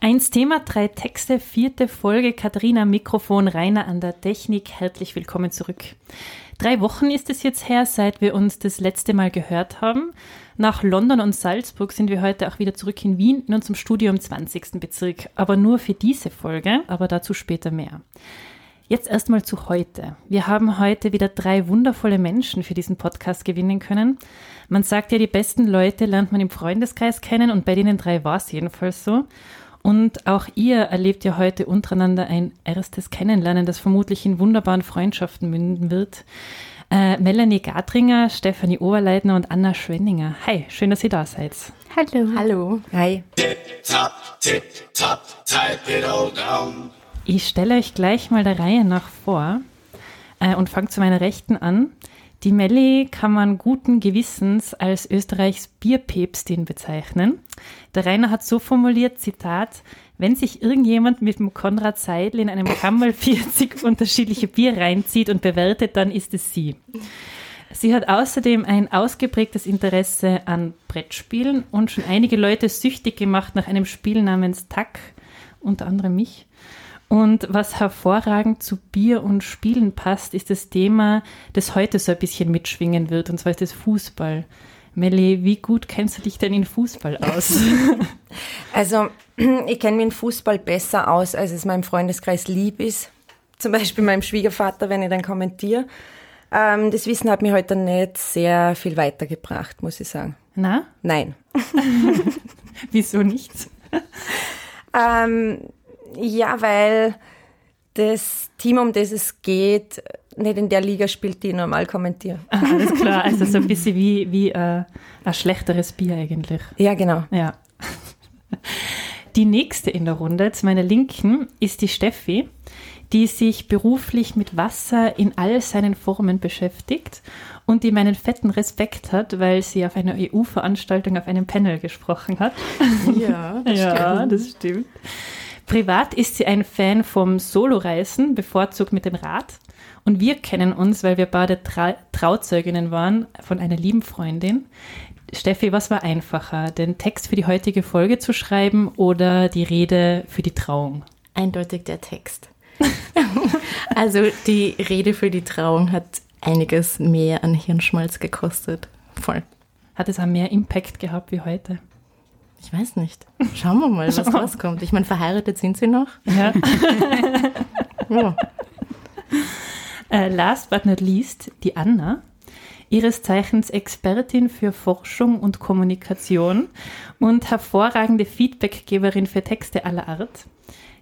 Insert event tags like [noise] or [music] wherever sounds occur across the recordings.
Eins Thema, drei Texte, vierte Folge. Katharina Mikrofon, Rainer an der Technik. Herzlich willkommen zurück. Drei Wochen ist es jetzt her, seit wir uns das letzte Mal gehört haben. Nach London und Salzburg sind wir heute auch wieder zurück in Wien in unserem Studio im 20. Bezirk. Aber nur für diese Folge, aber dazu später mehr. Jetzt erstmal zu heute. Wir haben heute wieder drei wundervolle Menschen für diesen Podcast gewinnen können. Man sagt ja, die besten Leute lernt man im Freundeskreis kennen und bei denen drei war es jedenfalls so. Und auch ihr erlebt ja heute untereinander ein erstes Kennenlernen, das vermutlich in wunderbaren Freundschaften münden wird. Äh, Melanie Gadringer, Stefanie Oberleitner und Anna Schwenninger. Hi, schön, dass ihr da seid. Hallo. Hallo. Hi. Ich stelle euch gleich mal der Reihe nach vor äh, und fange zu meiner Rechten an. Die Melli kann man guten Gewissens als Österreichs Bierpäpstin bezeichnen. Der Rainer hat so formuliert, Zitat, wenn sich irgendjemand mit dem Konrad Seidel in einem Kammerl 40 [laughs] unterschiedliche Bier reinzieht und bewertet, dann ist es sie. Sie hat außerdem ein ausgeprägtes Interesse an Brettspielen und schon einige Leute süchtig gemacht nach einem Spiel namens Tack, unter anderem mich. Und was hervorragend zu Bier und Spielen passt, ist das Thema, das heute so ein bisschen mitschwingen wird, und zwar ist das Fußball. Melli, wie gut kennst du dich denn in Fußball aus? [laughs] Also, ich kenne mich in Fußball besser aus, als es meinem Freundeskreis lieb ist. Zum Beispiel meinem Schwiegervater, wenn ich dann kommentiere. Ähm, das Wissen hat mich heute nicht sehr viel weitergebracht, muss ich sagen. Na? Nein. [laughs] Wieso nicht? [laughs] Ähm, ja, weil das Team, um das es geht, nicht in der Liga spielt, die ich normal kommentiere. Ah, alles klar, also so ein bisschen wie, wie äh, ein schlechteres Bier eigentlich. Ja, genau. Ja. Die nächste in der Runde, zu meiner Linken, ist die Steffi, die sich beruflich mit Wasser in all seinen Formen beschäftigt und die meinen fetten Respekt hat, weil sie auf einer EU-Veranstaltung auf einem Panel gesprochen hat. Ja, das ja, stimmt. das stimmt. Privat ist sie ein Fan vom Soloreisen, bevorzugt mit dem Rad. Und wir kennen uns, weil wir beide Tra Trauzeuginnen waren von einer lieben Freundin. Steffi, was war einfacher, den Text für die heutige Folge zu schreiben oder die Rede für die Trauung? Eindeutig der Text. [laughs] also die Rede für die Trauung hat einiges mehr an Hirnschmalz gekostet. Voll. Hat es auch mehr Impact gehabt wie heute? Ich weiß nicht. Schauen wir mal, was [laughs] rauskommt. Ich meine, verheiratet sind sie noch. Ja. [laughs] Ja. Äh, last but not least, die Anna, ihres Zeichens Expertin für Forschung und Kommunikation und hervorragende Feedbackgeberin für Texte aller Art.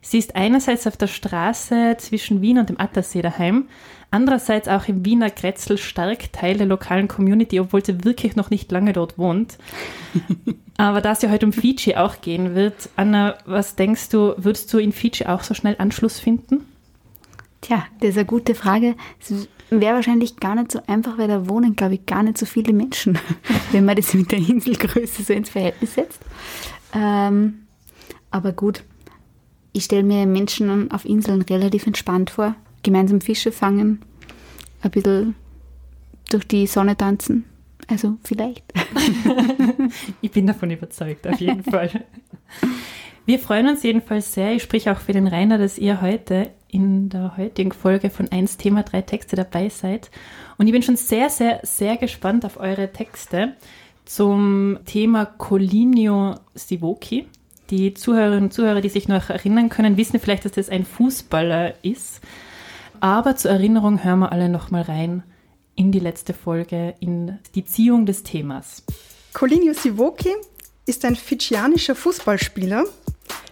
Sie ist einerseits auf der Straße zwischen Wien und dem Attersee daheim, andererseits auch im Wiener Grätzl stark Teil der lokalen Community, obwohl sie wirklich noch nicht lange dort wohnt. [laughs] Aber da es ja heute um Fiji auch gehen wird, Anna, was denkst du, würdest du in Fiji auch so schnell Anschluss finden? Tja, das ist eine gute Frage. Es wäre wahrscheinlich gar nicht so einfach, weil da wohnen, glaube ich, gar nicht so viele Menschen, [laughs] wenn man das mit der Inselgröße so ins Verhältnis setzt. Ähm, aber gut, ich stelle mir Menschen auf Inseln relativ entspannt vor. Gemeinsam Fische fangen, ein bisschen durch die Sonne tanzen. Also vielleicht. [laughs] Ich bin davon überzeugt, auf jeden [laughs] Fall. Wir freuen uns jedenfalls sehr, ich sprich auch für den Rainer, dass ihr heute in der heutigen Folge von 1 Thema 3 Texte dabei seid. Und ich bin schon sehr, sehr, sehr gespannt auf eure Texte zum Thema Colinio Sivoki. Die Zuhörerinnen und Zuhörer, die sich noch erinnern können, wissen vielleicht, dass das ein Fußballer ist. Aber zur Erinnerung hören wir alle nochmal rein in die letzte Folge, in die Ziehung des Themas. Colinio Sivoki ist ein fidschianischer Fußballspieler,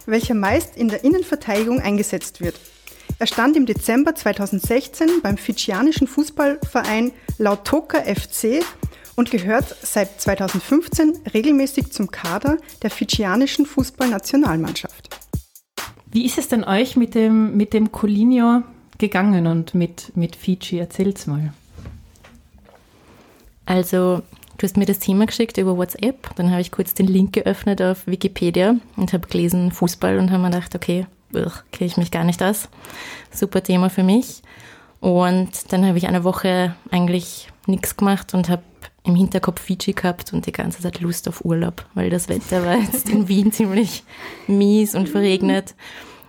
welcher meist in der Innenverteidigung eingesetzt wird. Er stand im Dezember 2016 beim fidschianischen Fußballverein Lautoka FC und gehört seit 2015 regelmäßig zum Kader der fidschianischen Fußballnationalmannschaft. Wie ist es denn euch mit dem, mit dem Colinio gegangen und mit, mit Fiji? Erzählt's mal. Also du hast mir das Thema geschickt über WhatsApp. Dann habe ich kurz den Link geöffnet auf Wikipedia und habe gelesen Fußball und habe mir gedacht, okay, kenne ich mich gar nicht aus. Super Thema für mich. Und dann habe ich eine Woche eigentlich nichts gemacht und habe im Hinterkopf Fiji gehabt und die ganze Zeit Lust auf Urlaub, weil das Wetter war jetzt in Wien [laughs] ziemlich mies und verregnet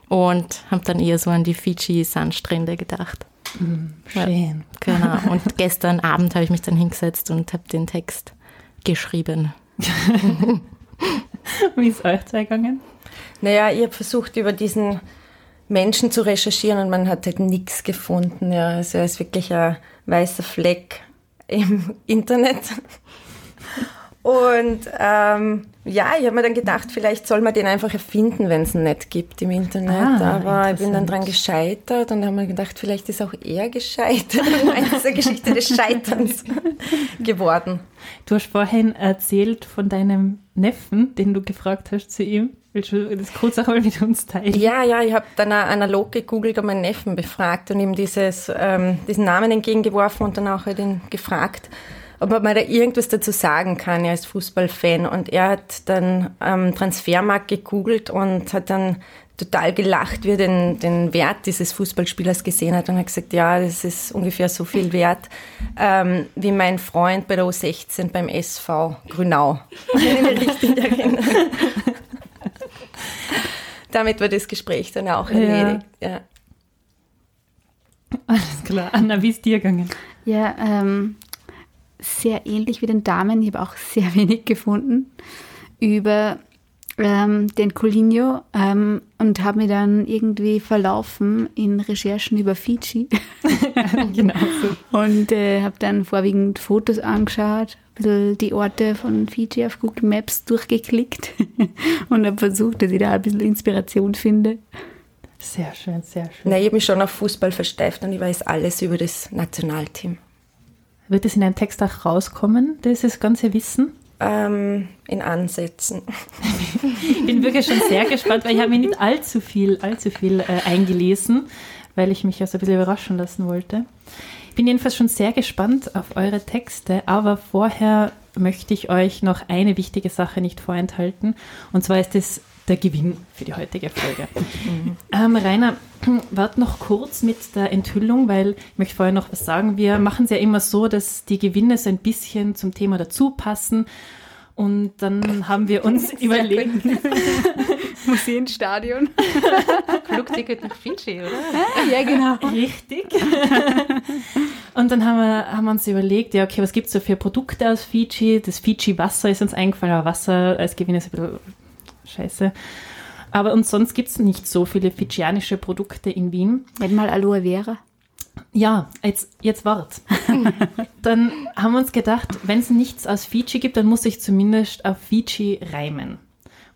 und habe dann eher so an die Fiji-Sandstrände gedacht. Mhm, schön. Ja, genau. [laughs] Und gestern Abend habe ich mich dann hingesetzt und habe den Text geschrieben. [laughs] Wie ist euch gegangen? Naja, ich habe versucht, über diesen Menschen zu recherchieren und man hat halt nichts gefunden. Ja, also er ist wirklich ein weißer Fleck im [laughs] Internet. Und ähm, ja, ich habe mir dann gedacht, vielleicht soll man den einfach erfinden, wenn es ihn nicht gibt im Internet. Ah, Aber ich bin dann dran gescheitert und habe mir gedacht, vielleicht ist auch er gescheitert [laughs] in dieser Geschichte des Scheiterns [laughs] geworden. Du hast vorhin erzählt von deinem Neffen, den du gefragt hast zu ihm. Willst du das kurz auch mal mit uns teilen? Ja, ja, ich habe dann analog gegoogelt und meinen Neffen befragt und ihm dieses, ähm, diesen Namen entgegengeworfen und dann auch halt ihn gefragt ob man da irgendwas dazu sagen kann. Er ist Fußballfan und er hat dann am Transfermarkt gegoogelt und hat dann total gelacht, wie er den, den Wert dieses Fußballspielers gesehen hat und hat gesagt, ja, das ist ungefähr so viel wert ähm, wie mein Freund bei der U16 beim SV Grünau. [laughs] Richtig erinnere. [laughs] Damit war das Gespräch dann auch erledigt. Ja. ja. Alles klar. Anna, wie ist dir gegangen? Ja, ähm, sehr ähnlich wie den Damen. Ich habe auch sehr [laughs] wenig gefunden über ähm, den Colinho ähm, und habe mich dann irgendwie verlaufen in Recherchen über Fiji. [laughs] genau so. Und äh, habe dann vorwiegend Fotos angeschaut, ein bisschen die Orte von Fiji auf Google Maps durchgeklickt [laughs] und habe versucht, dass ich da ein bisschen Inspiration finde. Sehr schön, sehr schön. Na, ich habe mich schon auf Fußball versteift und ich weiß alles über das Nationalteam. Wird es in einem Text auch rauskommen, dieses ganze Wissen? Ähm, in Ansätzen. ich bin wirklich schon sehr gespannt, weil ich habe mir nicht allzu viel, allzu viel äh, eingelesen, weil ich mich ja so ein bisschen überraschen lassen wollte. Ich bin jedenfalls schon sehr gespannt auf eure Texte, aber vorher möchte ich euch noch eine wichtige Sache nicht vorenthalten. Und zwar ist es der Gewinn für die heutige Folge. [laughs] Mhm. Ähm, Rainer, [clears throat] warte noch kurz mit der Enthüllung, weil ich möchte vorher noch was sagen. Wir machen es ja immer so, dass die Gewinne so ein bisschen zum Thema dazu passen. Und dann haben wir uns [laughs] überlegt. [laughs] Museenstadion. Flugticket nach Fiji, oder? Ja, genau. Richtig. Und dann haben wir, haben wir uns überlegt, ja, okay, was gibt es so für Produkte aus Fiji? Das Fiji-Wasser ist uns eingefallen, aber Wasser als Gewinn ist ein bisschen scheiße. Aber und sonst gibt es nicht so viele fidschianische Produkte in Wien. Wenn mal Aloe Vera. Ja, jetzt, jetzt wart. [laughs] dann haben wir uns gedacht, wenn es nichts aus Fiji gibt, dann muss ich zumindest auf Fiji reimen.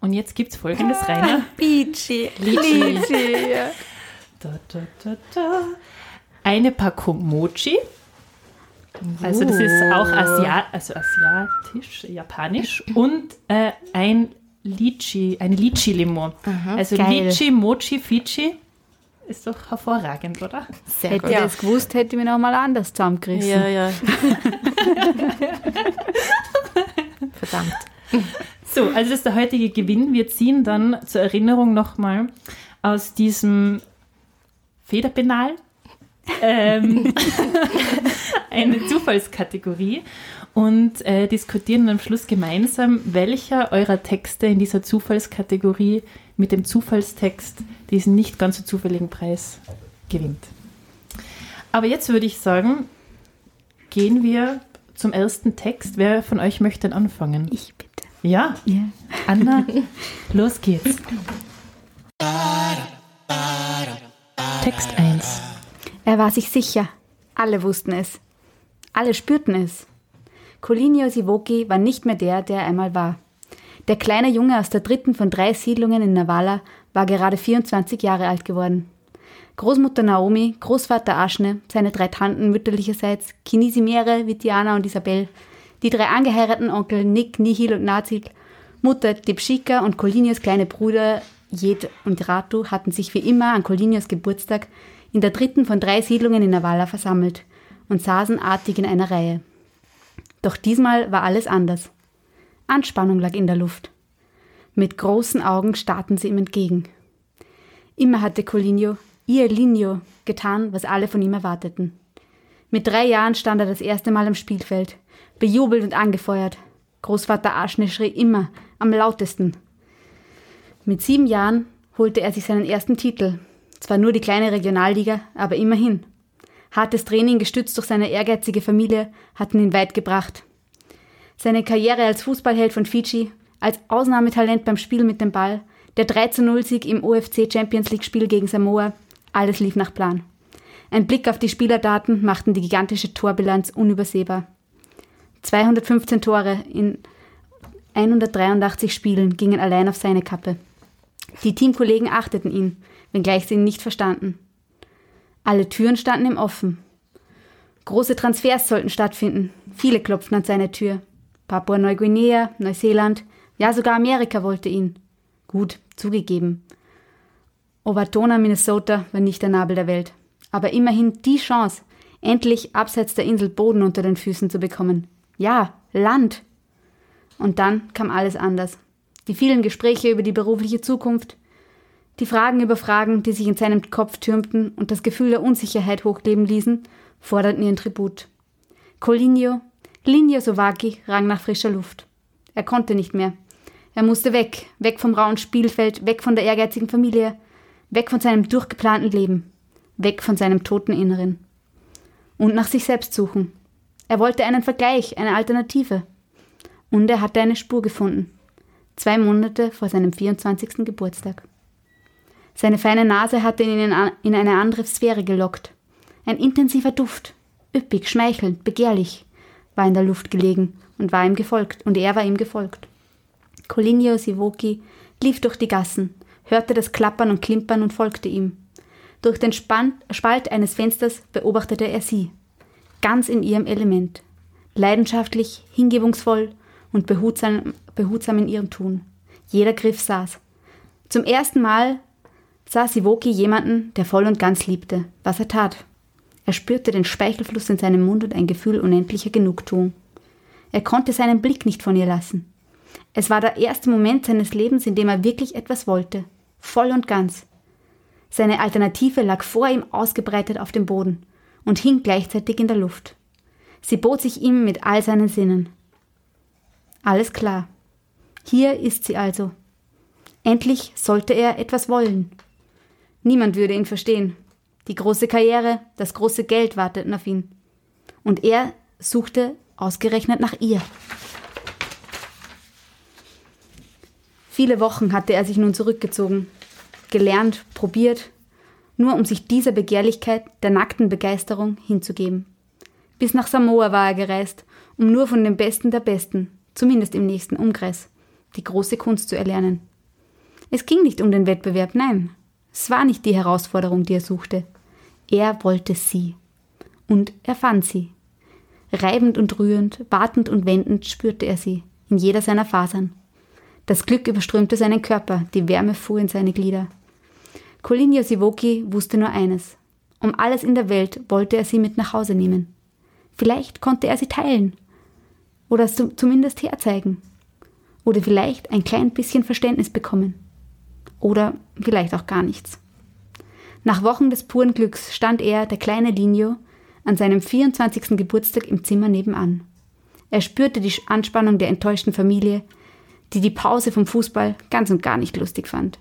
Und jetzt gibt es folgendes, ah, Rainer. Fiji. Ja. da, da, da, da. Eine Packung Mochi. Also das ist auch Asia also asiatisch, japanisch. Und äh, ein Litchi, eine Litchi-Limo. Also geil. Litchi, Mochi, Fichi. Ist doch hervorragend, oder? Sehr hätte gut. ich das gewusst, hätte ich mich noch mal anders zusammengerissen. Ja, ja. [laughs] Verdammt. So, also das ist der heutige Gewinn. Wir ziehen dann zur Erinnerung nochmal aus diesem Federpenal ähm, [laughs] eine Zufallskategorie und äh, diskutieren am Schluss gemeinsam, welcher eurer Texte in dieser Zufallskategorie mit dem Zufallstext diesen nicht ganz so zufälligen Preis gewinnt. Aber jetzt würde ich sagen, gehen wir zum ersten Text. Wer von euch möchte denn anfangen? Ich bitte. Ja? Ja. Anna, [laughs] los geht's. Text 1. Er war sich sicher. Alle wussten es. Alle spürten es. Colinio Sivoki war nicht mehr der, der er einmal war. Der kleine Junge aus der dritten von drei Siedlungen in Navala war gerade 24 Jahre alt geworden. Großmutter Naomi, Großvater Aschne, seine drei Tanten mütterlicherseits, Kinisimere, Vitiana und Isabel, die drei angeheirateten Onkel Nick, Nihil und Nazil, Mutter Dipschika und Colinios kleine Bruder Jed und Ratu hatten sich wie immer an Colinios Geburtstag in der dritten von drei Siedlungen in Navala versammelt und saßen artig in einer Reihe. Doch diesmal war alles anders. Anspannung lag in der Luft. Mit großen Augen starrten sie ihm entgegen. Immer hatte Colinho, ihr Linio, getan, was alle von ihm erwarteten. Mit drei Jahren stand er das erste Mal am Spielfeld, bejubelt und angefeuert. Großvater Aschne schrie immer, am lautesten. Mit sieben Jahren holte er sich seinen ersten Titel. Zwar nur die kleine Regionalliga, aber immerhin. Hartes Training, gestützt durch seine ehrgeizige Familie, hatten ihn weit gebracht. Seine Karriere als Fußballheld von Fiji, als Ausnahmetalent beim Spiel mit dem Ball, der 3-0-Sieg im OFC Champions League Spiel gegen Samoa, alles lief nach Plan. Ein Blick auf die Spielerdaten machten die gigantische Torbilanz unübersehbar. 215 Tore in 183 Spielen gingen allein auf seine Kappe. Die Teamkollegen achteten ihn, wenngleich sie ihn nicht verstanden. Alle Türen standen ihm offen. Große Transfers sollten stattfinden. Viele klopften an seine Tür. Papua-Neuguinea, Neuseeland, ja sogar Amerika wollte ihn. Gut, zugegeben. Owatonna, Minnesota war nicht der Nabel der Welt. Aber immerhin die Chance, endlich abseits der Insel Boden unter den Füßen zu bekommen. Ja, Land. Und dann kam alles anders. Die vielen Gespräche über die berufliche Zukunft, die Fragen über Fragen, die sich in seinem Kopf türmten und das Gefühl der Unsicherheit hochleben ließen, forderten ihren Tribut. Colinio, Linio Sovaki rang nach frischer Luft. Er konnte nicht mehr. Er musste weg, weg vom rauen Spielfeld, weg von der ehrgeizigen Familie, weg von seinem durchgeplanten Leben, weg von seinem toten Inneren. Und nach sich selbst suchen. Er wollte einen Vergleich, eine Alternative. Und er hatte eine Spur gefunden. Zwei Monate vor seinem 24. Geburtstag. Seine feine Nase hatte ihn in eine andere Sphäre gelockt. Ein intensiver Duft, üppig, schmeichelnd, begehrlich, war in der Luft gelegen und war ihm gefolgt, und er war ihm gefolgt. Colinio Sivoki lief durch die Gassen, hörte das Klappern und Klimpern und folgte ihm. Durch den Spalt eines Fensters beobachtete er sie, ganz in ihrem Element, leidenschaftlich, hingebungsvoll und behutsam, behutsam in ihrem Tun. Jeder Griff saß. Zum ersten Mal sah Sivoki jemanden, der voll und ganz liebte, was er tat. Er spürte den Speichelfluss in seinem Mund und ein Gefühl unendlicher Genugtuung. Er konnte seinen Blick nicht von ihr lassen. Es war der erste Moment seines Lebens, in dem er wirklich etwas wollte. Voll und ganz. Seine Alternative lag vor ihm ausgebreitet auf dem Boden und hing gleichzeitig in der Luft. Sie bot sich ihm mit all seinen Sinnen. Alles klar. Hier ist sie also. Endlich sollte er etwas wollen. Niemand würde ihn verstehen. Die große Karriere, das große Geld warteten auf ihn. Und er suchte ausgerechnet nach ihr. Viele Wochen hatte er sich nun zurückgezogen, gelernt, probiert, nur um sich dieser Begehrlichkeit der nackten Begeisterung hinzugeben. Bis nach Samoa war er gereist, um nur von den Besten der Besten, zumindest im nächsten Umkreis, die große Kunst zu erlernen. Es ging nicht um den Wettbewerb, nein, es war nicht die Herausforderung, die er suchte. Er wollte sie. Und er fand sie. Reibend und rührend, wartend und wendend spürte er sie, in jeder seiner Fasern. Das Glück überströmte seinen Körper, die Wärme fuhr in seine Glieder. Colinio Sivoki wusste nur eines. Um alles in der Welt wollte er sie mit nach Hause nehmen. Vielleicht konnte er sie teilen. Oder zumindest herzeigen. Oder vielleicht ein klein bisschen Verständnis bekommen. Oder vielleicht auch gar nichts. Nach Wochen des puren Glücks stand er, der kleine Linio, an seinem 24. Geburtstag im Zimmer nebenan. Er spürte die Anspannung der enttäuschten Familie, die die Pause vom Fußball ganz und gar nicht lustig fand.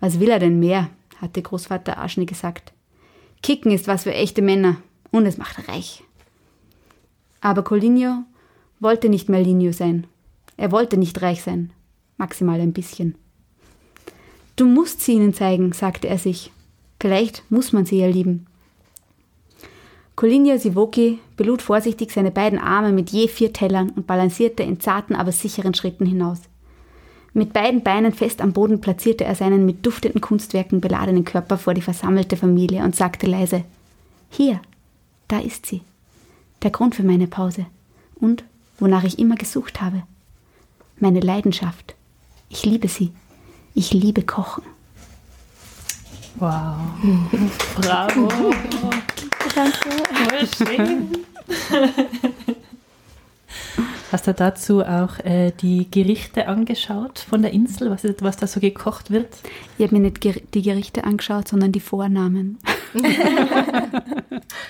Was will er denn mehr? hatte Großvater Aschne gesagt. Kicken ist was für echte Männer und es macht reich. Aber Colinio wollte nicht mehr Linio sein. Er wollte nicht reich sein. Maximal ein bisschen. Du musst sie ihnen zeigen, sagte er sich. Vielleicht muss man sie ja lieben. Colinio Sivoki belud vorsichtig seine beiden Arme mit je vier Tellern und balancierte in zarten, aber sicheren Schritten hinaus. Mit beiden Beinen fest am Boden platzierte er seinen mit duftenden Kunstwerken beladenen Körper vor die versammelte Familie und sagte leise: Hier, da ist sie. Der Grund für meine Pause. Und wonach ich immer gesucht habe. Meine Leidenschaft. Ich liebe sie. Ich liebe Kochen. Wow. Bravo. [laughs] Danke. Voll schön. [laughs] Hast du dazu auch äh, die Gerichte angeschaut von der Insel, was, was da so gekocht wird? Ich habe mir nicht die Gerichte angeschaut, sondern die Vornamen. [laughs]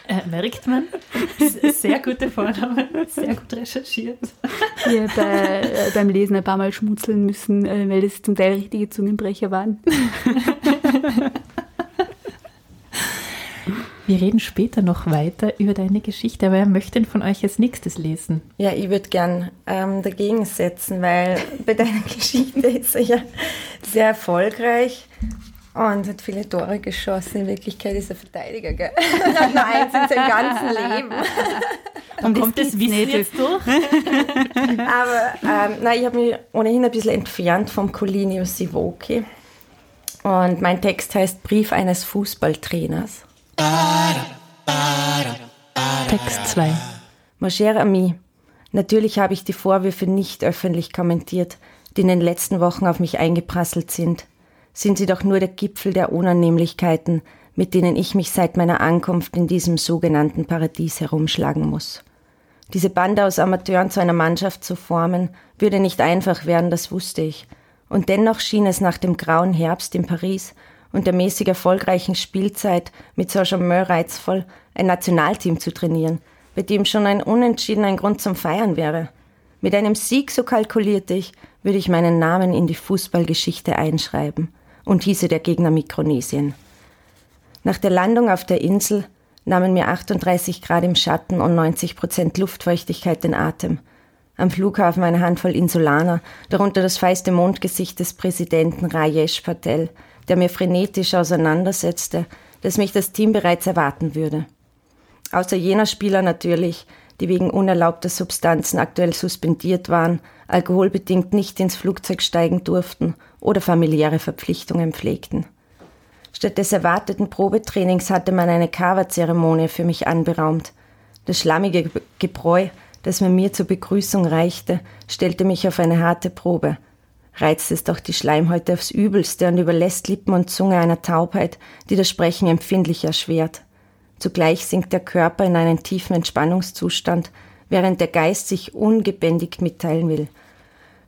äh, merkt man. Sehr gute Vornamen, sehr gut recherchiert. Ich habe äh, beim Lesen ein paar Mal schmunzeln müssen, äh, weil das zum Teil richtige Zungenbrecher waren. [laughs] Wir reden später noch weiter über deine Geschichte, aber wer möchte denn von euch als nächstes lesen? Ja, ich würde gern ähm, dagegen setzen, weil bei deiner [laughs] Geschichte ist er ja sehr erfolgreich und hat viele Tore geschossen. In Wirklichkeit ist er Verteidiger, gell? [laughs] Nur eins in seinem ganzen Leben. [laughs] Und kommt das Wissen jetzt durch? Aber ähm, nein, ich habe mich ohnehin ein bisschen entfernt vom Colinio Sivoki. Und mein Text heißt Brief eines Fußballtrainers. Text 2 Ma chère Amie, natürlich habe ich die Vorwürfe nicht öffentlich kommentiert, die in den letzten Wochen auf mich eingeprasselt sind. Sind sie doch nur der Gipfel der Unannehmlichkeiten, mit denen ich mich seit meiner Ankunft in diesem sogenannten Paradies herumschlagen muss. Diese Bande aus Amateuren zu einer Mannschaft zu formen, würde nicht einfach werden, das wusste ich. Und dennoch schien es nach dem grauen Herbst in Paris und der mäßig erfolgreichen Spielzeit mit Saint-Germain reizvoll, ein Nationalteam zu trainieren, bei dem schon ein Unentschieden ein Grund zum Feiern wäre. Mit einem Sieg, so kalkulierte ich, würde ich meinen Namen in die Fußballgeschichte einschreiben und hieße der Gegner Mikronesien. Nach der Landung auf der Insel nahmen mir 38 Grad im Schatten und 90 Prozent Luftfeuchtigkeit den Atem. Am Flughafen eine Handvoll Insulaner, darunter das feiste Mondgesicht des Präsidenten Rajesh Patel, der mir frenetisch auseinandersetzte, dass mich das Team bereits erwarten würde. Außer jener Spieler natürlich, die wegen unerlaubter Substanzen aktuell suspendiert waren, alkoholbedingt nicht ins Flugzeug steigen durften oder familiäre Verpflichtungen pflegten. Statt des erwarteten Probetrainings hatte man eine Kava-Zeremonie für mich anberaumt. Das schlammige Gebräu, das man mir zur Begrüßung reichte, stellte mich auf eine harte Probe – reizt es doch die Schleimhäute aufs Übelste und überlässt Lippen und Zunge einer Taubheit, die das Sprechen empfindlich erschwert. Zugleich sinkt der Körper in einen tiefen Entspannungszustand, während der Geist sich ungebändigt mitteilen will.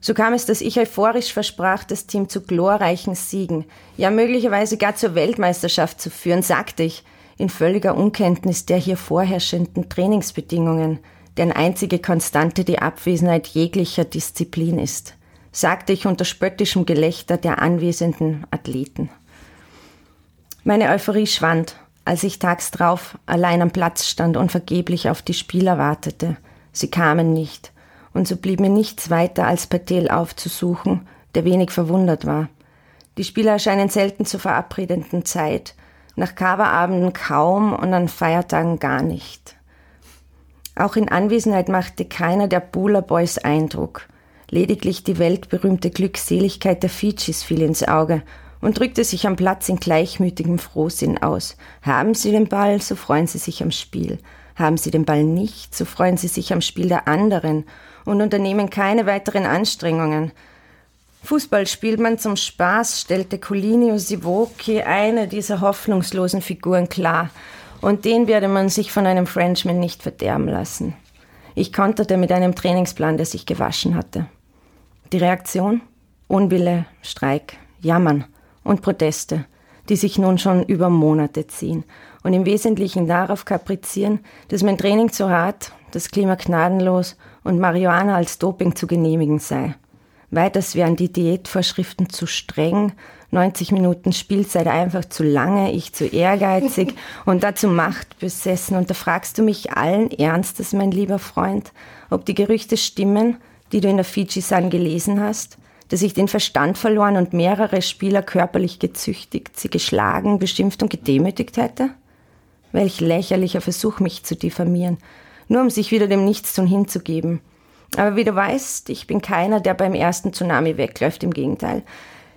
So kam es, dass ich euphorisch versprach, das Team zu glorreichen Siegen, ja möglicherweise gar zur Weltmeisterschaft zu führen, sagte ich, in völliger Unkenntnis der hier vorherrschenden Trainingsbedingungen, deren einzige Konstante die Abwesenheit jeglicher Disziplin ist sagte ich unter spöttischem Gelächter der anwesenden Athleten. Meine Euphorie schwand, als ich tags drauf allein am Platz stand und vergeblich auf die Spieler wartete. Sie kamen nicht, und so blieb mir nichts weiter, als Patel aufzusuchen, der wenig verwundert war. Die Spieler erscheinen selten zur verabredeten Zeit, nach Coverabenden kaum und an Feiertagen gar nicht. Auch in Anwesenheit machte keiner der Bula Boys Eindruck. Lediglich die weltberühmte Glückseligkeit der Fidschis fiel ins Auge und drückte sich am Platz in gleichmütigem Frohsinn aus. Haben Sie den Ball, so freuen Sie sich am Spiel. Haben Sie den Ball nicht, so freuen Sie sich am Spiel der anderen und unternehmen keine weiteren Anstrengungen. Fußball spielt man zum Spaß, stellte Colinio Sivoki eine dieser hoffnungslosen Figuren klar. Und den werde man sich von einem Frenchman nicht verderben lassen. Ich konterte mit einem Trainingsplan, der sich gewaschen hatte. Die Reaktion? Unwille, Streik, Jammern und Proteste, die sich nun schon über Monate ziehen und im Wesentlichen darauf kaprizieren, dass mein Training zu hart, das Klima gnadenlos und Marihuana als Doping zu genehmigen sei. Weiters wären die Diätvorschriften zu streng, 90 Minuten Spielzeit einfach zu lange, ich zu ehrgeizig [laughs] und dazu machtbesessen. Und da fragst du mich allen Ernstes, mein lieber Freund, ob die Gerüchte stimmen, die du in der Fiji-San gelesen hast, dass ich den Verstand verloren und mehrere Spieler körperlich gezüchtigt, sie geschlagen, beschimpft und gedemütigt hätte? Welch lächerlicher Versuch, mich zu diffamieren, nur um sich wieder dem Nichtstun hinzugeben. Aber wie du weißt, ich bin keiner, der beim ersten Tsunami wegläuft, im Gegenteil.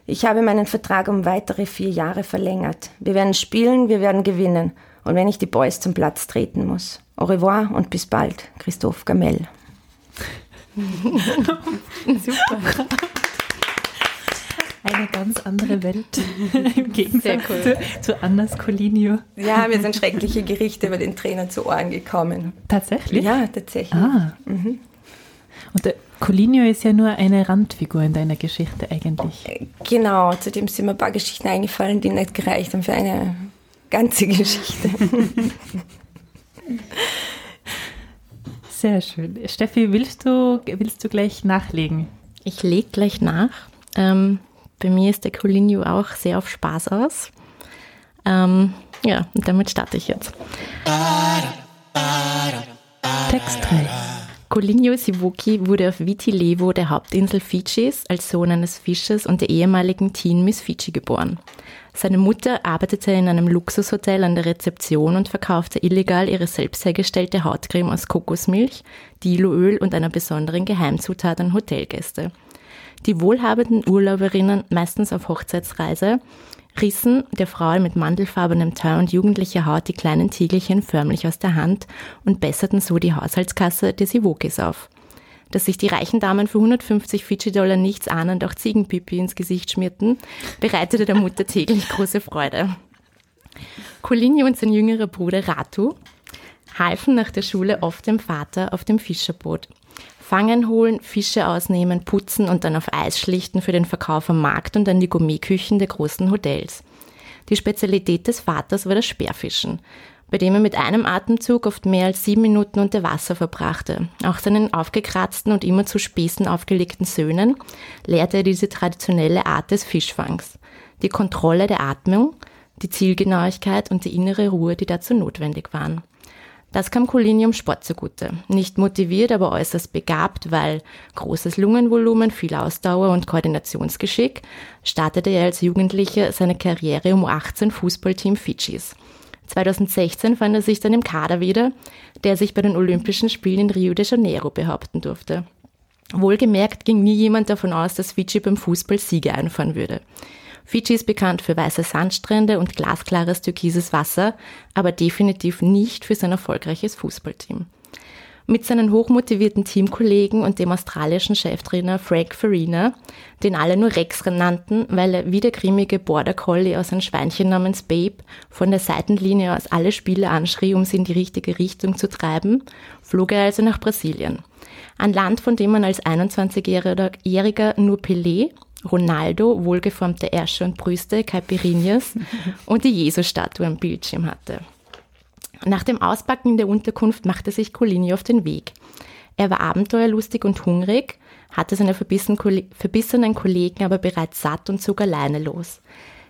Ich habe meinen Vertrag um weitere vier Jahre verlängert. Wir werden spielen, wir werden gewinnen. Und wenn ich die Boys zum Platz treten muss. Au revoir und bis bald, Christophe Gamel. [laughs] Super. Eine ganz andere Welt im Gegensatz cool. zu, zu Annas Colinio. Ja, mir sind schreckliche Gerichte über den Trainer zu Ohren gekommen. Tatsächlich? Ja, tatsächlich. Ah. Mhm. Und der Colinio ist ja nur eine Randfigur in deiner Geschichte eigentlich. Genau, zudem sind mir ein paar Geschichten eingefallen, die nicht gereicht haben für eine ganze [laughs] Geschichte. [laughs] Sehr schön. Steffi, willst du, willst du gleich nachlegen? Ich lege gleich nach. Ähm, bei mir ist der Colinio auch sehr auf Spaß aus. Ähm, ja, und damit starte ich jetzt. Text 3. Colinio Sivuki wurde auf Viti Levo, der Hauptinsel Fidschis, als Sohn eines Fischers und der ehemaligen Teen Miss Fiji geboren. Seine Mutter arbeitete in einem Luxushotel an der Rezeption und verkaufte illegal ihre selbst hergestellte Hautcreme aus Kokosmilch, Diloöl und einer besonderen Geheimzutat an Hotelgäste. Die wohlhabenden Urlauberinnen, meistens auf Hochzeitsreise, rissen der Frau mit mandelfarbenem Teint und jugendlicher Haut die kleinen Tiegelchen förmlich aus der Hand und besserten so die Haushaltskasse des Iwokis auf. Dass sich die reichen Damen für 150 Fidschi-Dollar nichts ahnend auch Ziegenpipi ins Gesicht schmierten, bereitete der Mutter täglich große Freude. Coligny und sein jüngerer Bruder Ratu halfen nach der Schule oft dem Vater auf dem Fischerboot. Fangen holen, Fische ausnehmen, putzen und dann auf Eis schlichten für den Verkauf am Markt und an die Gourmetküchen der großen Hotels. Die Spezialität des Vaters war das Speerfischen, bei dem er mit einem Atemzug oft mehr als sieben Minuten unter Wasser verbrachte. Auch seinen aufgekratzten und immer zu Späßen aufgelegten Söhnen lehrte er diese traditionelle Art des Fischfangs. Die Kontrolle der Atmung, die Zielgenauigkeit und die innere Ruhe, die dazu notwendig waren. Das kam Colinium Sport zugute. Nicht motiviert, aber äußerst begabt, weil großes Lungenvolumen, viel Ausdauer und Koordinationsgeschick, startete er als Jugendlicher seine Karriere im U18 Fußballteam Fidschis. 2016 fand er sich dann im Kader wieder, der sich bei den Olympischen Spielen in Rio de Janeiro behaupten durfte. Wohlgemerkt ging nie jemand davon aus, dass Fidschi beim Fußball Siege einfahren würde. Fidschi ist bekannt für weiße Sandstrände und glasklares türkises Wasser, aber definitiv nicht für sein erfolgreiches Fußballteam. Mit seinen hochmotivierten Teamkollegen und dem australischen Cheftrainer Frank Farina, den alle nur Rex nannten, weil er wie der grimmige Border Collie aus einem Schweinchen namens Babe von der Seitenlinie aus alle Spieler anschrie, um sie in die richtige Richtung zu treiben, flog er also nach Brasilien. Ein Land, von dem man als 21-Jähriger nur Pelé Ronaldo, wohlgeformte Ärsche und Brüste, Caipirinhas [laughs] und die Jesusstatue am Bildschirm hatte. Nach dem Auspacken der Unterkunft machte sich Colini auf den Weg. Er war abenteuerlustig und hungrig, hatte seine verbissenen Kollegen aber bereits satt und zog alleine los.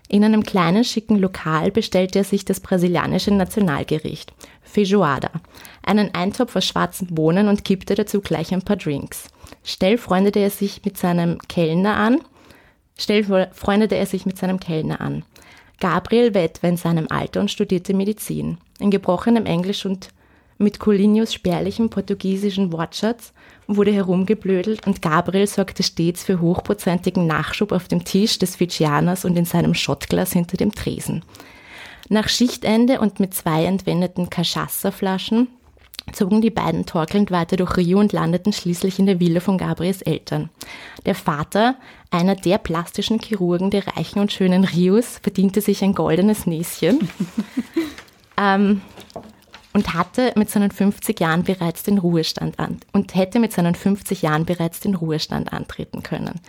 In einem kleinen schicken Lokal bestellte er sich das brasilianische Nationalgericht, Feijoada, einen Eintopf aus schwarzen Bohnen und kippte dazu gleich ein paar Drinks. Schnell freundete er sich mit seinem Kellner an, Schnell freundete er sich mit seinem Kellner an. Gabriel war etwa in seinem Alter und studierte Medizin. In gebrochenem Englisch und mit Colinius spärlichem portugiesischen Wortschatz wurde herumgeblödelt und Gabriel sorgte stets für hochprozentigen Nachschub auf dem Tisch des Fidschianers und in seinem Schottglas hinter dem Tresen. Nach Schichtende und mit zwei entwendeten Cachaça-Flaschen zogen die beiden torkelnd weiter durch Rio und landeten schließlich in der Villa von Gabriels Eltern. Der Vater, einer der plastischen Chirurgen der reichen und schönen Rios, verdiente sich ein goldenes Näschen [laughs] ähm, und hatte mit seinen 50 Jahren bereits den Ruhestand an und hätte mit seinen 50 Jahren bereits den Ruhestand antreten können.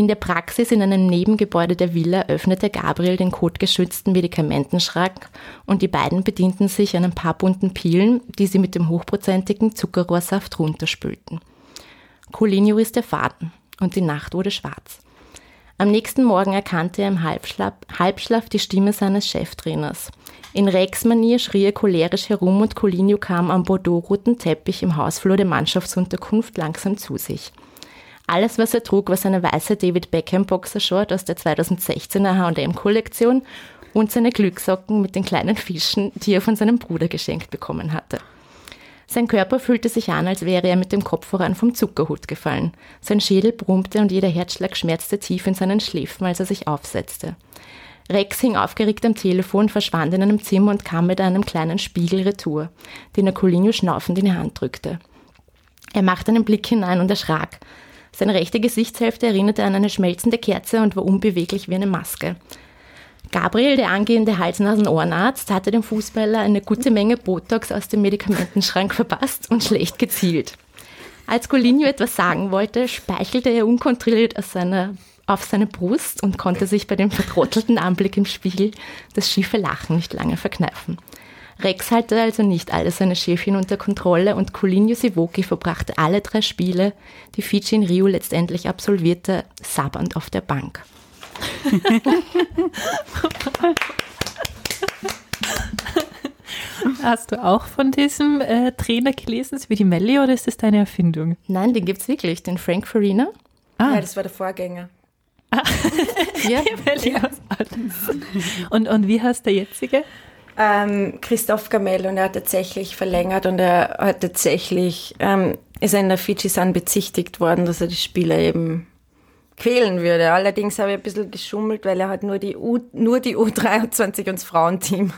In der Praxis in einem Nebengebäude der Villa öffnete Gabriel den kotgeschützten Medikamentenschrank und die beiden bedienten sich an ein paar bunten Pilen, die sie mit dem hochprozentigen Zuckerrohrsaft runterspülten. Colinio riss der Faden und die Nacht wurde schwarz. Am nächsten Morgen erkannte er im Halbschlaf, Halbschlaf die Stimme seines Cheftrainers. In Rex-Manier schrie er cholerisch herum und Colinio kam am Bordeaux-roten Teppich im Hausflur der Mannschaftsunterkunft langsam zu sich. Alles, was er trug, war seine weiße David Beckham Boxershort aus der 2016er H&M-Kollektion und seine Glückssocken mit den kleinen Fischen, die er von seinem Bruder geschenkt bekommen hatte. Sein Körper fühlte sich an, als wäre er mit dem Kopf voran vom Zuckerhut gefallen. Sein Schädel brummte und jeder Herzschlag schmerzte tief in seinen Schläfen, als er sich aufsetzte. Rex hing aufgeregt am Telefon, verschwand in einem Zimmer und kam mit einem kleinen Spiegel retour, den er Colinho schnaufend in die Hand drückte. Er machte einen Blick hinein und erschrak. Seine rechte Gesichtshälfte erinnerte an eine schmelzende Kerze und war unbeweglich wie eine Maske. Gabriel, der angehende Hals-Nasen-Ohrenarzt, hatte dem Fußballer eine gute Menge Botox aus dem Medikamentenschrank [laughs] verpasst und schlecht gezielt. Als Colinho etwas sagen wollte, speichelte er unkontrolliert seiner, auf seine Brust und konnte sich bei dem [laughs] vertrottelten Anblick im Spiegel das schiefe Lachen nicht lange verkneifen. Rex hatte also nicht alle seine Schäfchen unter Kontrolle und Colinho Sivoki verbrachte alle drei Spiele, die Fiji in Rio letztendlich absolvierte, sabbernd auf der Bank. [laughs] Hast du auch von diesem äh, Trainer gelesen, wie die Melli, oder ist das deine Erfindung? Nein, den gibt es wirklich, den Frank Farina. Ah. Ja, das war der Vorgänger. Ah. ja. [laughs] Melli aus alles. Und, und wie heißt der jetzige? Ähm, Christoph Gamel und er hat tatsächlich verlängert und er hat tatsächlich, ähm, ist er in der Fiji-San bezichtigt worden, dass er die Spieler eben quälen würde. Allerdings habe ich ein bisschen geschummelt, weil er hat nur die, U, nur die U23 und das Frauenteam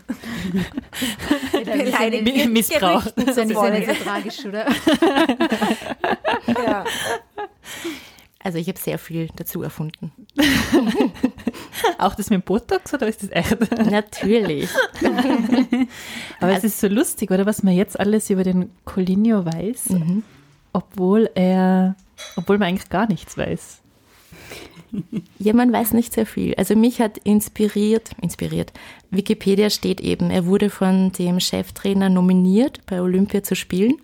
[laughs] beleidigt. Missbraucht. Das ist ja nicht so tragisch, oder? ja. Also ich habe sehr viel dazu erfunden. [laughs] [laughs] Auch das mit Botox oder ist das echt? Natürlich. [laughs] Aber es ist so lustig, oder was man jetzt alles über den Colinho weiß, mhm. obwohl er, obwohl man eigentlich gar nichts weiß. Ja, man weiß nicht sehr viel. Also mich hat inspiriert, inspiriert. Wikipedia steht eben, er wurde von dem Cheftrainer nominiert, bei Olympia zu spielen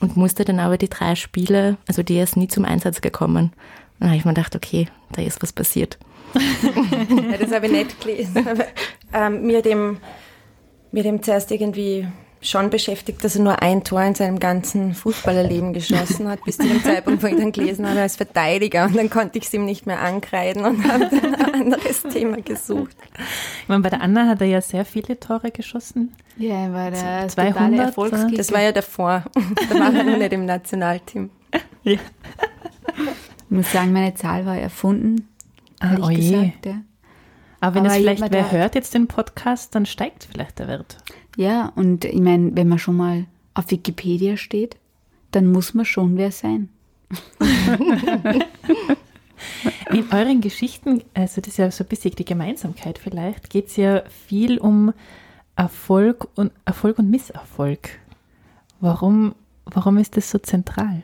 und musste dann aber die drei Spiele, also die ist nie zum Einsatz gekommen. Dann habe ich mir gedacht, okay, da ist was passiert. [laughs] ja, das habe ich nicht gelesen. [laughs] Aber, ähm, mir, dem, mir dem zuerst irgendwie schon beschäftigt, dass er nur ein Tor in seinem ganzen Fußballerleben geschossen hat, bis zu dem Zeitpunkt, wo ich dann gelesen habe als Verteidiger. Und dann konnte ich es ihm nicht mehr ankreiden und habe dann ein anderes Thema gesucht. Ich meine, bei der Anna hat er ja sehr viele Tore geschossen. Ja, er war der 200 Erfolgskicker. Das war ja davor. [laughs] Da war er noch nicht im Nationalteam. Ja. Ich muss sagen, meine Zahl war erfunden. Ah, oh gesagt, ja. Aber wenn Aber es vielleicht wer hört jetzt den Podcast, dann steigt vielleicht der Wert. Ja, und ich meine, wenn man schon mal auf Wikipedia steht, dann muss man schon wer sein. [laughs] In euren Geschichten, also das ist ja so ein bisschen die Gemeinsamkeit vielleicht, geht es ja viel um Erfolg und Erfolg und Misserfolg. Warum, warum ist das so zentral?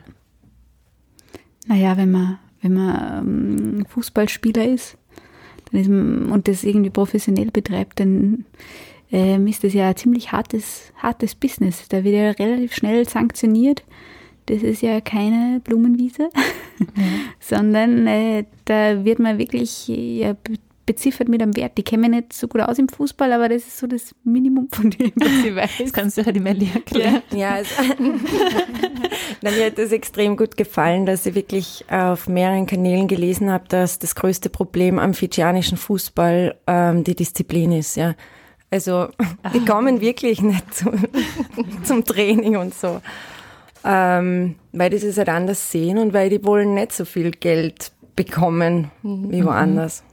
Naja, wenn man, wenn man ähm, Fußballspieler ist dann ist man, und das irgendwie professionell betreibt, dann ähm, ist das ja ein ziemlich hartes, hartes Business. Da wird ja relativ schnell sanktioniert. Das ist ja keine Blumenwiese, [laughs] ja. sondern äh, da wird man wirklich ja, beziffert mit einem Wert. Die kennen nicht so gut aus im Fußball, aber das ist so das Minimum von dem, was ich [laughs] weiß. Das kannst du ja die Melli erklären. Ja, ja also, [laughs] na, mir hat das extrem gut gefallen, dass ich wirklich auf mehreren Kanälen gelesen habe, dass das größte Problem am fidschianischen Fußball ähm, die Disziplin ist. Ja. Also die kommen wirklich nicht zu, [laughs] zum Training und so. Ähm, weil die es halt anders sehen und weil die wollen nicht so viel Geld bekommen mhm. wie woanders.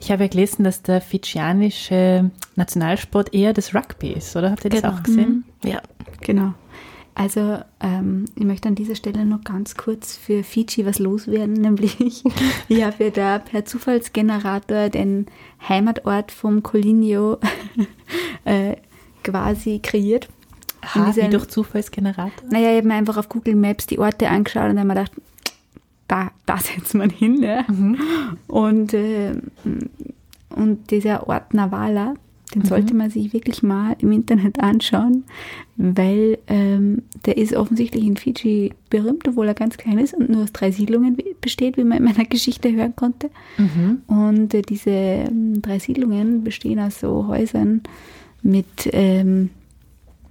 Ich habe ja gelesen, dass der fidschianische Nationalsport eher das Rugby ist, oder? Habt ihr das genau. auch gesehen? Mhm. Ja, genau. Also ähm, ich möchte an dieser Stelle noch ganz kurz für Fiji was loswerden, [laughs] nämlich ich habe ja da per Zufallsgenerator den Heimatort vom Colinio [laughs] äh, quasi kreiert. Aha, wie durch Zufallsgenerator? Naja, ich habe mir einfach auf Google Maps die Orte angeschaut und dann habe mir gedacht, da, da setzt man hin. Ja? Mhm. Und, äh, und dieser Ort Navala, den mhm. sollte man sich wirklich mal im Internet anschauen, weil ähm, der ist offensichtlich in Fiji berühmt, obwohl er ganz klein ist und nur aus drei Siedlungen besteht, wie man in meiner [laughs] Geschichte hören konnte. Mhm. Und äh, diese ähm, drei Siedlungen bestehen aus so Häusern mit, ähm,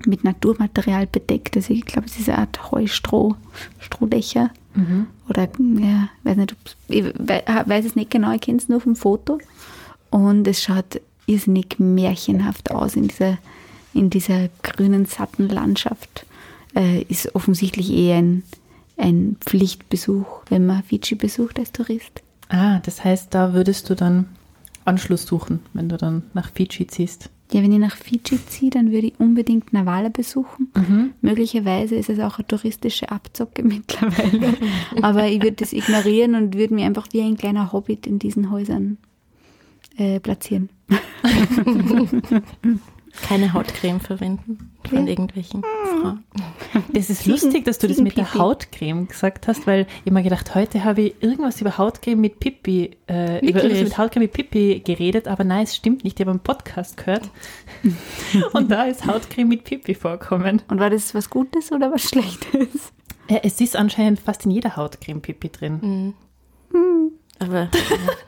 mit Naturmaterial bedeckt. Also ich glaube, es ist eine Art Heustroh, Strohdächer. Mhm. Oder ja, weiß nicht, ich weiß es nicht genau, ich kenne es nur vom Foto. Und es schaut irrsinnig märchenhaft aus in dieser, in dieser grünen, satten Landschaft. Äh, ist offensichtlich eher ein, ein Pflichtbesuch, wenn man Fidschi besucht als Tourist. Ah, das heißt, da würdest du dann Anschluss suchen, wenn du dann nach Fidschi ziehst. Ja, wenn ich nach Fidschi ziehe, dann würde ich unbedingt Navala besuchen. Mhm. Möglicherweise ist es auch eine touristische Abzocke [laughs] mittlerweile. Aber ich würde das ignorieren und würde mich einfach wie ein kleiner Hobbit in diesen Häusern äh, platzieren. [laughs] Keine Hautcreme verwenden von Ja. irgendwelchen Frauen. Das ist Ziegen- lustig, dass du das mit der. Hautcreme gesagt hast, weil ich mir gedacht, heute habe ich irgendwas über Hautcreme mit Pipi, äh, über irgendwas mit Hautcreme mit Pipi geredet, aber nein, es stimmt nicht. Ich habe einen Podcast gehört [laughs] und da ist Hautcreme mit Pipi vorkommen. Und war das was Gutes oder was Schlechtes? Es ist anscheinend fast in jeder Hautcreme Pipi drin. Aber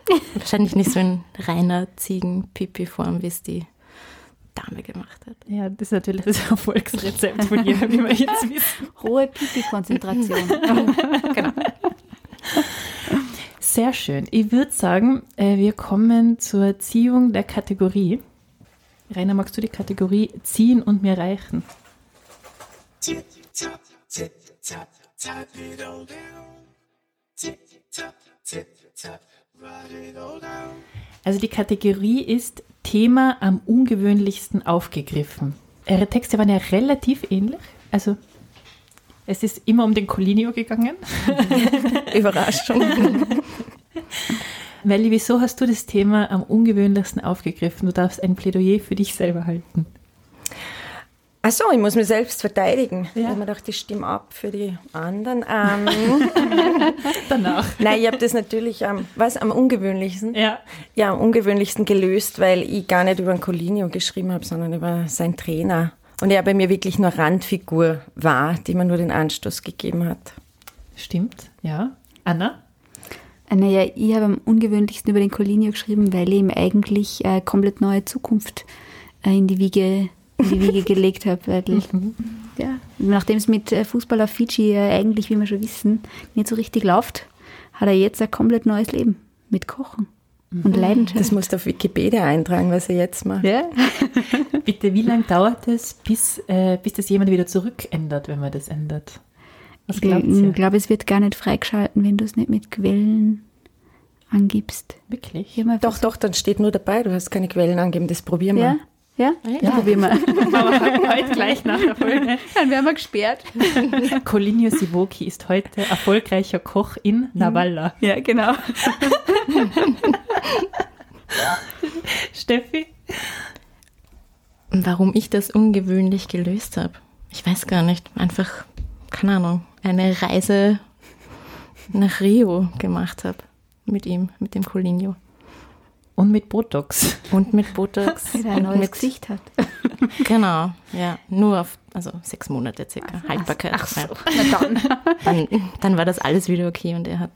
ja, wahrscheinlich nicht so in reiner Ziegen-Pipi-Form, wie es die Dame gemacht hat. Ja, das ist natürlich das Erfolgsrezept von ihr, wie wir jetzt wissen. Hohe Pipi-Konzentration. genau. Sehr schön. Ich würde sagen, äh, wir kommen zur Ziehung der Kategorie. Rainer, magst du die Kategorie ziehen und mir reichen? Also die Kategorie ist Thema am ungewöhnlichsten aufgegriffen. Ihre Texte waren ja relativ ähnlich. Also es ist immer um den Colinio gegangen. [laughs] Überraschung. Melli, wieso hast du das Thema am ungewöhnlichsten aufgegriffen? Du darfst ein Plädoyer für dich selber halten. Ach so, ich muss mich selbst verteidigen. Ja. Ich habe mir gedacht, ich stimme ab für die anderen. Ähm, [laughs] Danach. nein, ich habe das natürlich am, was, am ungewöhnlichsten? Ja. Ja, am ungewöhnlichsten gelöst, weil ich gar nicht über einen Colinio geschrieben habe, sondern über seinen Trainer. Und er bei mir wirklich nur Randfigur war, die mir nur den Anstoß gegeben hat. Stimmt, ja. Anna? Äh, Naja, ich habe am ungewöhnlichsten über den Colinio geschrieben, weil ich ihm eigentlich eine komplett neue Zukunft äh, in die Wiege, in die Wiege gelegt habe. Weil, ja, nachdem es mit äh, Fußball auf Fiji äh, eigentlich, wie wir schon wissen, nicht so richtig läuft, hat er jetzt ein komplett neues Leben mit Kochen und Leidenschaft. Das musst du auf Wikipedia eintragen, was er jetzt macht. ja. [laughs] Bitte, wie lange dauert es, bis, äh, bis das jemand wieder zurückändert, wenn man das ändert? Was Ich ihr? glaube, es wird gar nicht freigeschalten, wenn du es nicht mit Quellen angibst. Wirklich? Hier mal Doch, doch, dann steht nur dabei, du hast keine Quellen angegeben, das probieren wir. Ja? Ja? Ja, probieren wir. [laughs] Aber heute [laughs] gleich nach der Folge. Dann werden wir gesperrt. [laughs] Colinio Sivoki ist heute erfolgreicher Koch in Navalla. Ja, genau. Steffi? Warum ich das ungewöhnlich gelöst habe? Ich weiß gar nicht. Einfach, keine Ahnung, eine Reise nach Rio gemacht habe mit ihm, mit dem Colinho. Und mit Botox. Und mit Botox. [laughs] Weil er ein neues mit, Gesicht hat. [laughs] Genau, ja. Nur auf, also sechs Monate circa, Haltbarkeit. Ach so, Ja. [laughs] na dann. Dann, dann war das alles wieder okay und er hat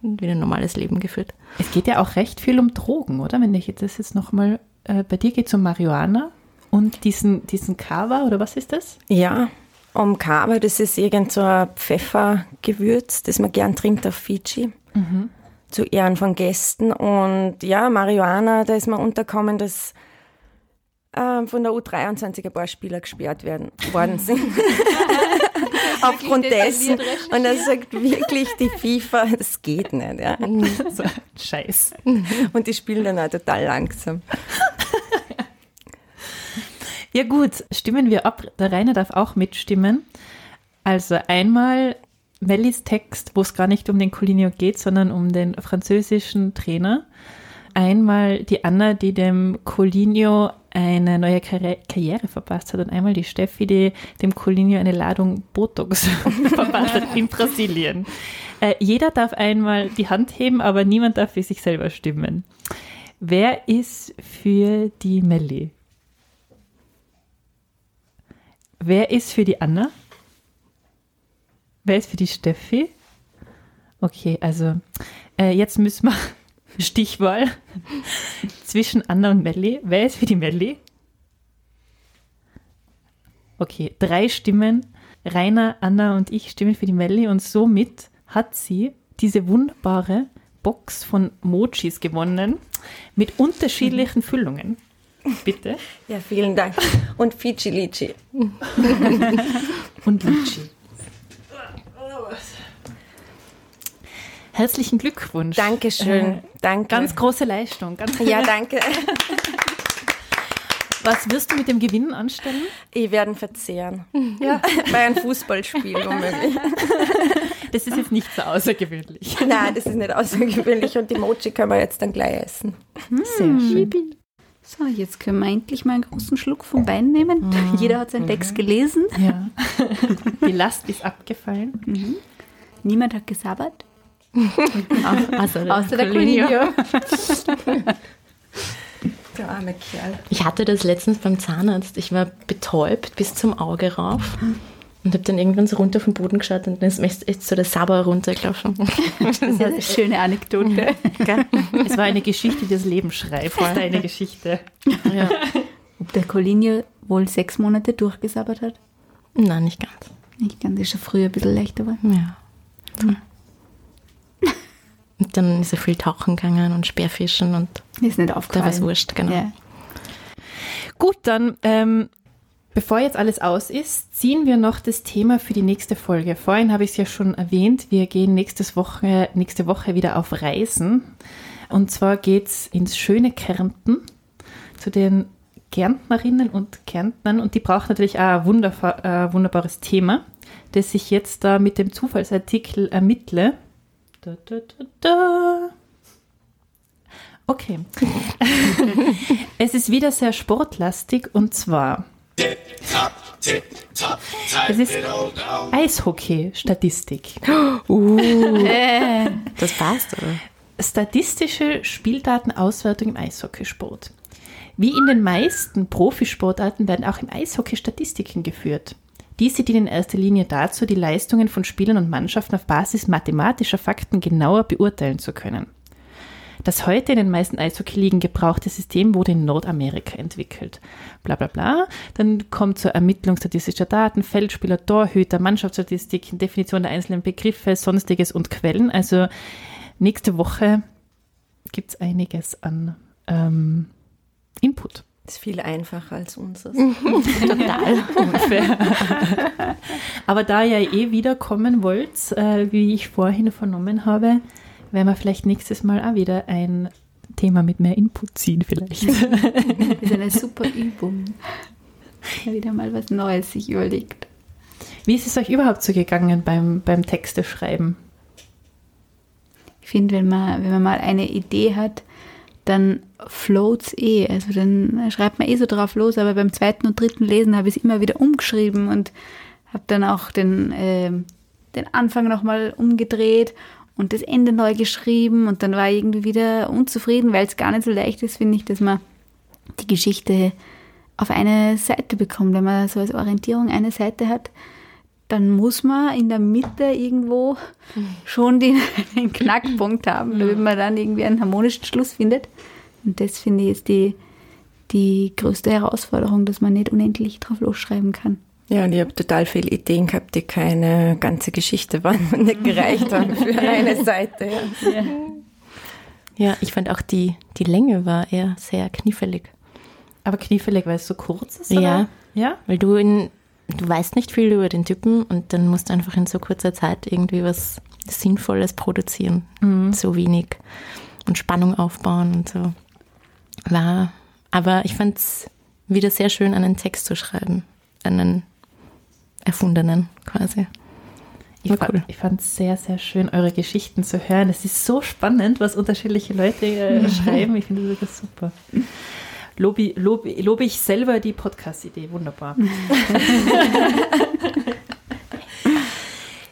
wieder ein normales Leben geführt. Es geht ja auch recht viel um Drogen, oder? Wenn ich das jetzt nochmal, äh, bei dir geht es um Marihuana und diesen, diesen Kava, oder was ist das? Ja, um Kava, das ist irgend so ein Pfeffergewürz, das man gern trinkt auf Fiji. Zu Ehren von Gästen. Und ja, Marihuana, da ist mir unterkommen, dass ähm, von der U23 ein paar Spieler gesperrt werden, worden sind. [laughs] [laughs] Aufgrund dessen. Und er sagt wirklich, die FIFA, das geht nicht. Ja. [laughs] So, Scheiß. Und die spielen dann auch total langsam. Ja gut, stimmen wir ab. Der Rainer darf auch mitstimmen. Also einmal Mellis Text, wo es gar nicht um den Colinio geht, sondern um den französischen Trainer. Einmal die Anna, die dem Colinio eine neue Karri Karriere verpasst hat und einmal die Steffi, die dem Colinio eine Ladung Botox [laughs] verpasst hat in Brasilien. Äh, jeder darf einmal die Hand heben, aber niemand darf für sich selber stimmen. Wer ist für die Melli? Wer ist für die Anna? Wer ist für die Steffi? Okay, also äh, jetzt müssen wir [laughs] Stichwahl [laughs] zwischen Anna und Melli. Wer ist für die Melli? Okay, drei Stimmen. Rainer, Anna und ich stimmen für die Melli und somit hat sie diese wunderbare Box von Mochis gewonnen mit unterschiedlichen [laughs] Füllungen. Bitte. Ja, vielen Dank. Und Fiji Lichi. und Litchi. Herzlichen Glückwunsch. Dankeschön. Äh, Danke. Ganz große Leistung. Ganz ja, [laughs] danke. Was wirst du mit dem Gewinn anstellen? Ich werde ihn verzehren. [laughs] Ja. Bei einem Fußballspiel womöglich. [laughs] Das ist jetzt nicht so außergewöhnlich. Nein, das ist nicht außergewöhnlich und die Mochi können wir jetzt dann gleich essen. Sehr schön. So, jetzt können wir endlich mal einen großen Schluck vom Wein nehmen. Mhm. Jeder hat seinen Text gelesen. Ja. Die Last ist abgefallen. Mhm. Niemand hat gesabbert. Also der Außer der Colinio. [laughs] Der arme Kerl. Ich hatte das letztens beim Zahnarzt. Ich war betäubt bis zum Auge rauf. Und habe dann irgendwann so runter vom Boden geschaut und dann ist mir echt so der Sabber runtergelaufen. Das ist eine schöne Anekdote. es war eine Geschichte, die das Leben schreibt. Das ist eine Geschichte. Ja. Ob der Colinio wohl sechs Monate durchgesabbert hat? Nein, nicht ganz. Nicht ganz, ist schon früher ein bisschen leichter war. Ja. Hm. Und dann ist er viel tauchen gegangen und Speerfischen und ist nicht aufgefallen. Da war es wurscht, genau. Ja. Gut, dann ähm, bevor jetzt alles aus ist, ziehen wir noch das Thema für die nächste Folge. Vorhin habe ich es ja schon erwähnt, wir gehen nächstes Woche, nächste Woche wieder auf Reisen. Und zwar geht es ins schöne Kärnten zu den Kärntnerinnen und Kärntnern. Und die brauchen natürlich auch ein wunderbar, äh, wunderbares Thema, das ich jetzt da mit dem Zufallsartikel ermittle. Da, da, da. Okay. [laughs] es ist wieder sehr sportlastig und zwar. Es ist Eishockey-Statistik. [gasps] Uh, [laughs] das passt, oder? Statistische Spieldatenauswertung im Eishockeysport. Wie in den meisten Profisportarten werden auch im Eishockey Statistiken geführt. Diese dienen in erster Linie dazu, die Leistungen von Spielern und Mannschaften auf Basis mathematischer Fakten genauer beurteilen zu können. Das heute in den meisten Eishockey-Ligen gebrauchte System wurde in Nordamerika entwickelt. Bla bla bla. Dann kommt zur Ermittlung statistischer Daten, Feldspieler, Torhüter, Mannschaftsstatistiken, Definition der einzelnen Begriffe, Sonstiges und Quellen. Also nächste Woche gibt es einiges an ähm, Input. Ist viel einfacher als unseres. [laughs] Total unfair. [laughs] Aber da ihr eh wiederkommen wollt, äh, wie ich vorhin vernommen habe, werden wir vielleicht nächstes Mal auch wieder ein Thema mit mehr Input ziehen vielleicht. [laughs] das ist eine super Übung. Wieder mal was Neues sich überlegt. Wie ist es euch überhaupt so gegangen beim, beim Texte schreiben? Ich finde, wenn man, wenn man mal eine Idee hat, dann floats eh. Also dann schreibt man eh so drauf los, aber beim zweiten und dritten Lesen habe ich es immer wieder umgeschrieben und habe dann auch den, äh, den Anfang nochmal umgedreht und das Ende neu geschrieben und dann war ich irgendwie wieder unzufrieden, weil es gar nicht so leicht ist, finde ich, dass man die Geschichte auf eine Seite bekommt. Wenn man so als Orientierung eine Seite hat, dann muss man in der Mitte irgendwo schon den, [laughs] den Knackpunkt haben, damit man dann irgendwie einen harmonischen Schluss findet. Und das finde ich ist die, die größte Herausforderung, dass man nicht unendlich drauf losschreiben kann. Ja, und ich habe total viele Ideen gehabt, die keine ganze Geschichte waren und nicht gereicht haben für [laughs] eine Seite. Ja. ja, ich fand auch die, die Länge war eher sehr knifflig. Aber knifflig, weil es so kurz ist? Oder? Ja, ja, weil du in, du weißt nicht viel über den Typen und dann musst du einfach in so kurzer Zeit irgendwie was Sinnvolles produzieren. Mhm. So wenig und Spannung aufbauen und so. War, aber ich fand es wieder sehr schön, einen Text zu schreiben. Einen erfundenen quasi. Ich, cool. ich fand es sehr, sehr schön, eure Geschichten zu hören. Es ist so spannend, was unterschiedliche Leute äh, [laughs] schreiben. Ich finde das super. Lobe, lobe, lobe ich selber die Podcast-Idee. Wunderbar. [laughs]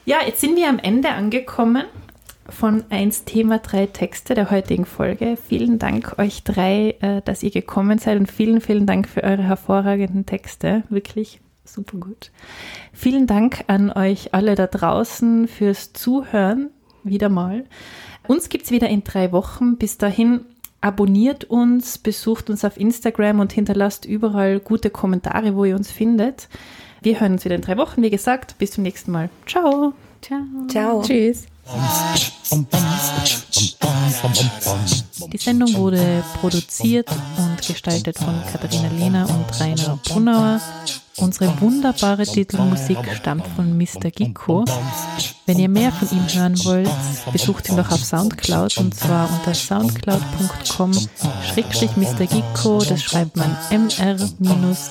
ja, jetzt sind wir am Ende angekommen von 1 Thema 3 Texte der heutigen Folge. Vielen Dank euch drei, äh, dass ihr gekommen seid und vielen, vielen Dank für eure hervorragenden Texte. Wirklich super gut. Vielen Dank an euch alle da draußen fürs Zuhören. Wieder mal. Uns gibt es wieder in drei Wochen. Bis dahin abonniert uns, besucht uns auf Instagram und hinterlasst überall gute Kommentare, wo ihr uns findet. Wir hören uns wieder in drei Wochen. Wie gesagt, bis zum nächsten Mal. Ciao. Ciao. Ciao. Tschüss. Die Sendung wurde produziert und gestaltet von Katharina Lehner und Rainer Brunauer. Unsere wunderbare Titelmusik stammt von Mr. Giko. Wenn ihr mehr von ihm hören wollt, besucht ihn doch auf Soundcloud und zwar unter soundcloud.com schrägstrich Mr. Giko, das schreibt man mr-gikko.